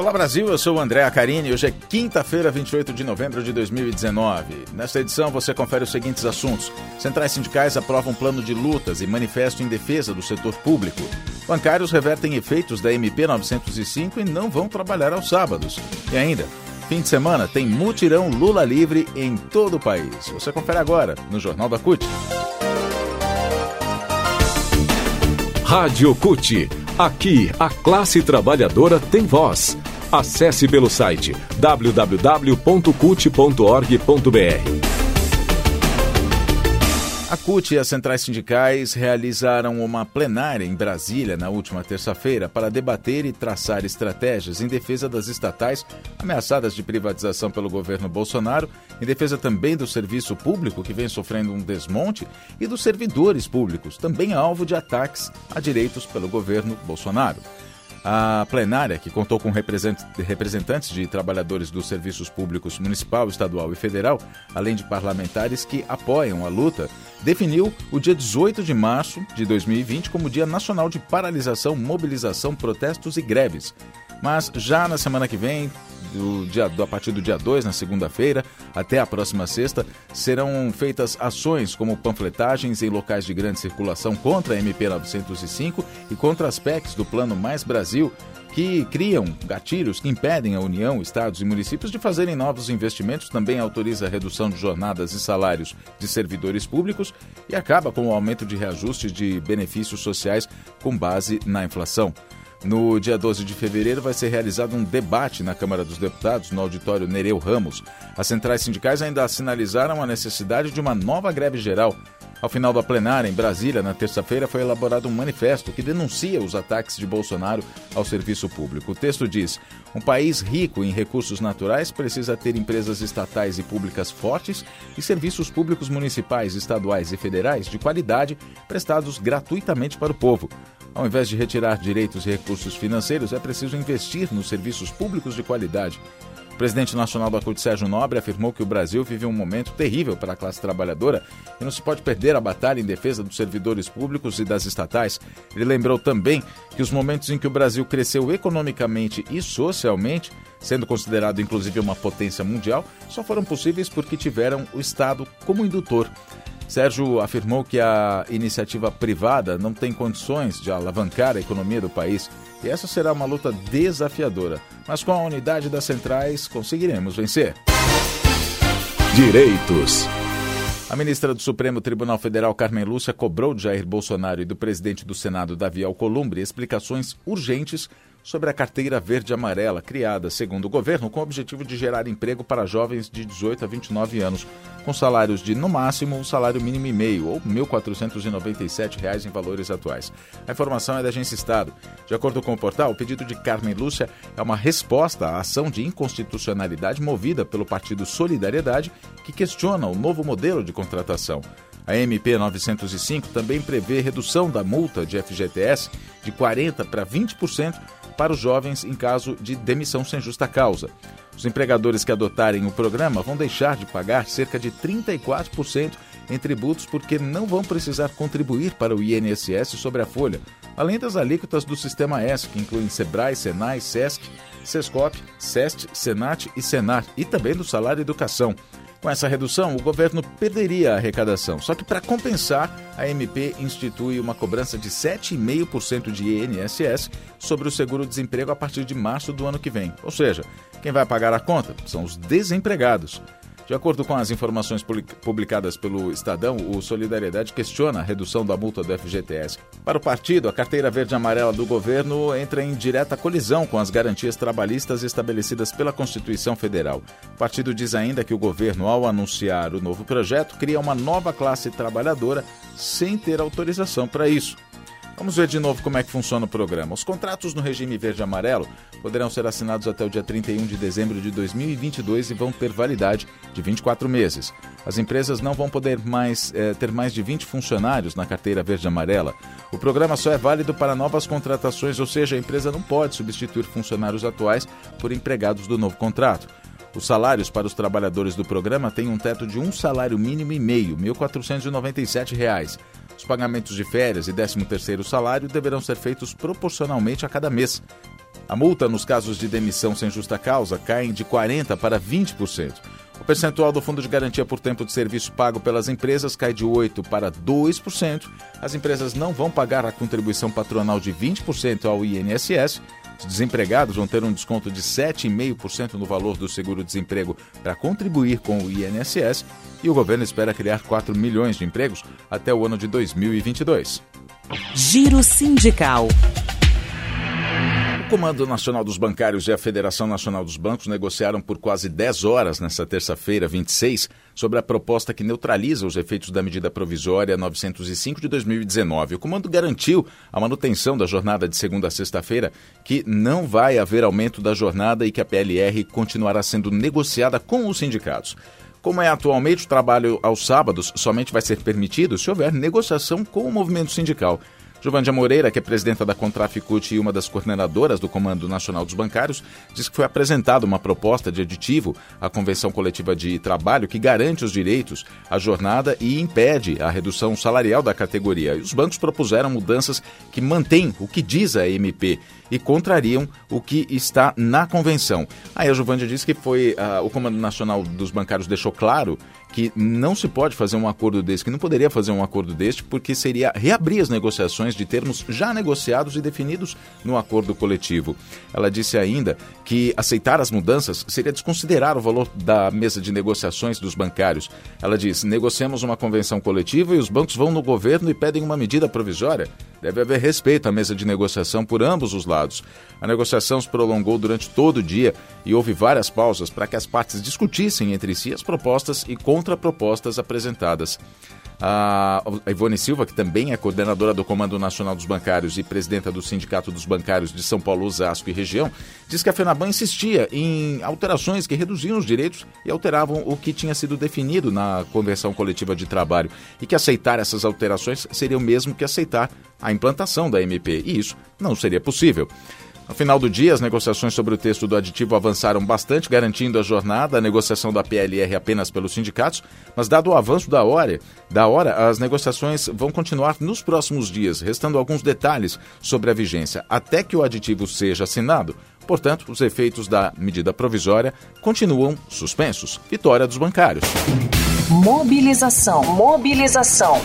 Olá Brasil, eu sou o André Acarini hoje é quinta-feira, 28 de novembro de 2019. Nesta edição você confere os seguintes assuntos. Centrais sindicais aprovam plano de lutas e manifesto em defesa do setor público. Bancários revertem efeitos da MP 905 e não vão trabalhar aos sábados. E ainda, fim de semana tem mutirão Lula livre em todo o país. Você confere agora no Jornal da CUT. Rádio CUT. Aqui, a classe trabalhadora tem voz. Acesse pelo site www.cut.org.br. A CUT e as centrais sindicais realizaram uma plenária em Brasília na última terça-feira para debater e traçar estratégias em defesa das estatais ameaçadas de privatização pelo governo Bolsonaro, em defesa também do serviço público que vem sofrendo um desmonte e dos servidores públicos, também alvo de ataques a direitos pelo governo Bolsonaro. A plenária, que contou com representantes de trabalhadores dos serviços públicos municipal, estadual e federal, além de parlamentares que apoiam a luta, definiu o dia 18 de março de 2020 como Dia Nacional de Paralisação, Mobilização, Protestos e Greves. Mas já na semana que vem, do dia, a partir do dia 2, na segunda-feira, até a próxima sexta, serão feitas ações como panfletagens em locais de grande circulação contra a MP 905 e contra as PECs do Plano Mais Brasil, que criam gatilhos que impedem a União, estados e municípios de fazerem novos investimentos, também autoriza a redução de jornadas e salários de servidores públicos e acaba com o aumento de reajustes de benefícios sociais com base na inflação. No dia 12 de fevereiro vai ser realizado um debate na Câmara dos Deputados, no auditório Nereu Ramos. As centrais sindicais ainda sinalizaram a necessidade de uma nova greve geral. Ao final da plenária, em Brasília, na terça-feira, foi elaborado um manifesto que denuncia os ataques de Bolsonaro ao serviço público. O texto diz: um país rico em recursos naturais precisa ter empresas estatais e públicas fortes e serviços públicos municipais, estaduais e federais de qualidade prestados gratuitamente para o povo. Ao invés de retirar direitos e recursos financeiros, é preciso investir nos serviços públicos de qualidade. O presidente nacional da CUT, Sérgio Nobre, afirmou que o Brasil vive um momento terrível para a classe trabalhadora e não se pode perder a batalha em defesa dos servidores públicos e das estatais. Ele lembrou também que os momentos em que o Brasil cresceu economicamente e socialmente, sendo considerado inclusive uma potência mundial, só foram possíveis porque tiveram o Estado como indutor. Sérgio afirmou que a iniciativa privada não tem condições de alavancar a economia do país e essa será uma luta desafiadora. Mas com a unidade das centrais conseguiremos vencer. Direitos. A ministra do Supremo Tribunal Federal, Carmen Lúcia, cobrou de Jair Bolsonaro e do presidente do Senado, Davi Alcolumbre, explicações urgentes sobre a carteira verde-amarela, criada, segundo o governo, com o objetivo de gerar emprego para jovens de 18 a 29 anos, com salários de, no máximo, um salário mínimo e meio, ou R$ 1.497 em valores atuais. A informação é da Agência Estado. De acordo com o portal, o pedido de Carmen Lúcia é uma resposta à ação de inconstitucionalidade movida pelo Partido Solidariedade, que questiona o novo modelo de contratação. A MP 905 também prevê redução da multa de FGTS de 40% para 20% para os jovens em caso de demissão sem justa causa. Os empregadores que adotarem o programa vão deixar de pagar cerca de 34% em tributos porque não vão precisar contribuir para o INSS sobre a folha, além das alíquotas do Sistema S, que incluem Sebrae, Senai, Sesc, Sescop, SEST, Senat e Senar, e também do salário educação. Com essa redução, o governo perderia a arrecadação. Só que, para compensar, a MP institui uma cobrança de 7,5% de INSS sobre o seguro-desemprego a partir de março do ano que vem. Ou seja, quem vai pagar a conta são os desempregados. De acordo com as informações publicadas pelo Estadão, o Solidariedade questiona a redução da multa do FGTS. Para o partido, a carteira verde-amarela do governo entra em direta colisão com as garantias trabalhistas estabelecidas pela Constituição Federal. O partido diz ainda que o governo, ao anunciar o novo projeto, cria uma nova classe trabalhadora sem ter autorização para isso. Vamos ver de novo como é que funciona o programa. Os contratos no regime verde e amarelo poderão ser assinados até o dia 31 de dezembro de 2022 e vão ter validade de 24 meses. As empresas não vão poder mais eh, ter mais de 20 funcionários na carteira verde e amarela. O programa só é válido para novas contratações, ou seja, a empresa não pode substituir funcionários atuais por empregados do novo contrato. Os salários para os trabalhadores do programa têm um teto de um salário mínimo e meio, R$ 1.497. Os pagamentos de férias e 13º salário deverão ser feitos proporcionalmente a cada mês. A multa nos casos de demissão sem justa causa cai de 40% para 20%. O percentual do Fundo de Garantia por Tempo de Serviço pago pelas empresas cai de 8% para 2%. As empresas não vão pagar a contribuição patronal de 20% ao INSS desempregados vão ter um desconto de 7,5% no valor do seguro-desemprego para contribuir com o INSS e o governo espera criar 4 milhões de empregos até o ano de 2022. Giro Sindical. Comando Nacional dos Bancários e a Federação Nacional dos Bancos negociaram por quase 10 horas nesta terça-feira, 26, sobre a proposta que neutraliza os efeitos da medida provisória 905 de 2019. O comando garantiu a manutenção da jornada de segunda a sexta-feira, que não vai haver aumento da jornada e que a PLR continuará sendo negociada com os sindicatos. Como é atualmente, o trabalho aos sábados somente vai ser permitido se houver negociação com o movimento sindical. Giovandia Moreira, que é presidenta da Contraficute e uma das coordenadoras do Comando Nacional dos Bancários, diz que foi apresentada uma proposta de aditivo à Convenção Coletiva de Trabalho que garante os direitos à jornada e impede a redução salarial da categoria. E os bancos propuseram mudanças que mantêm o que diz a MP e contrariam o que está na convenção. Aí a Giovandia disse que foi uh, o Comando Nacional dos Bancários deixou claro que não se pode fazer um acordo desse, que não poderia fazer um acordo deste, porque seria reabrir as negociações de termos já negociados e definidos no acordo coletivo. Ela disse ainda que aceitar as mudanças seria desconsiderar o valor da mesa de negociações dos bancários. Ela diz: negociamos uma convenção coletiva e os bancos vão no governo e pedem uma medida provisória. Deve haver respeito à mesa de negociação por ambos os lados. A negociação se prolongou durante todo o dia e houve várias pausas para que as partes discutissem entre si as propostas e contrapropostas apresentadas. A Ivone Silva, que também é coordenadora do Comando Nacional dos Bancários e presidenta do Sindicato dos Bancários de São Paulo, Osasco e região, diz que a FENABAN insistia em alterações que reduziam os direitos e alteravam o que tinha sido definido na Convenção Coletiva de Trabalho e que aceitar essas alterações seria o mesmo que aceitar a implantação da MP, e isso não seria possível. No final do dia, as negociações sobre o texto do aditivo avançaram bastante, garantindo a jornada, a negociação da PLR apenas pelos sindicatos, mas dado o avanço da hora, da hora, as negociações vão continuar nos próximos dias, restando alguns detalhes sobre a vigência, até que o aditivo seja assinado. Portanto, os efeitos da medida provisória continuam suspensos. Vitória dos bancários. Mobilização. Mobilização.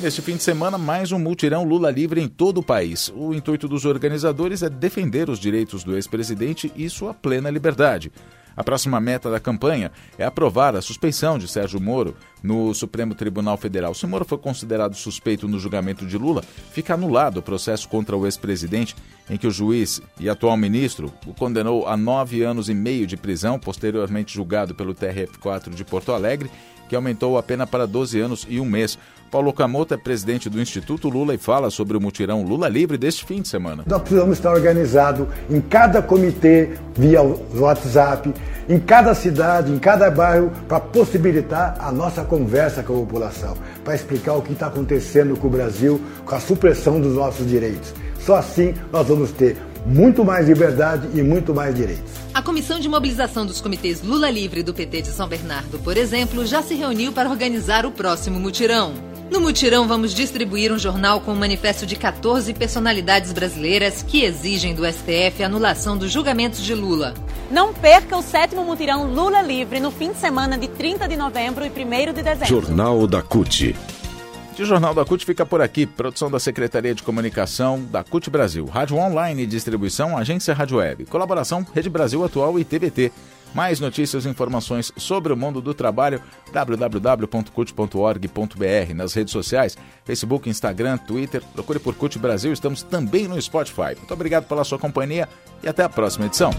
Neste fim de semana, mais um multirão Lula livre em todo o país. O intuito dos organizadores é defender os direitos do ex-presidente e sua plena liberdade. A próxima meta da campanha é aprovar a suspeição de Sérgio Moro no Supremo Tribunal Federal. Se Moro for considerado suspeito no julgamento de Lula, fica anulado o processo contra o ex-presidente, em que o juiz e atual ministro o condenou a nove anos e meio de prisão, posteriormente julgado pelo TRF4 de Porto Alegre, que aumentou a pena para 12 anos e um mês. Paulo Camoto é presidente do Instituto Lula e fala sobre o mutirão Lula Livre deste fim de semana. Nós precisamos estar organizados em cada comitê, via WhatsApp, em cada cidade, em cada bairro, para possibilitar a nossa conversa com a população, para explicar o que está acontecendo com o Brasil, com a supressão dos nossos direitos. Só assim nós vamos ter muito mais liberdade e muito mais direitos. A comissão de mobilização dos comitês Lula Livre do PT de São Bernardo, por exemplo, já se reuniu para organizar o próximo mutirão. No mutirão, vamos distribuir um jornal com um manifesto de 14 personalidades brasileiras que exigem do STF a anulação dos julgamentos de Lula. Não perca o sétimo mutirão Lula Livre no fim de semana de 30 de novembro e 1 de dezembro. Jornal da CUT. O Jornal da CUT fica por aqui. Produção da Secretaria de Comunicação da CUT Brasil. Rádio Online e Distribuição, Agência Rádio Web. Colaboração Rede Brasil Atual e TBT. Mais notícias e informações sobre o mundo do trabalho, www.cut.org.br. Nas redes sociais, Facebook, Instagram, Twitter. Procure por CUT Brasil. Estamos também no Spotify. Muito obrigado pela sua companhia e até a próxima edição.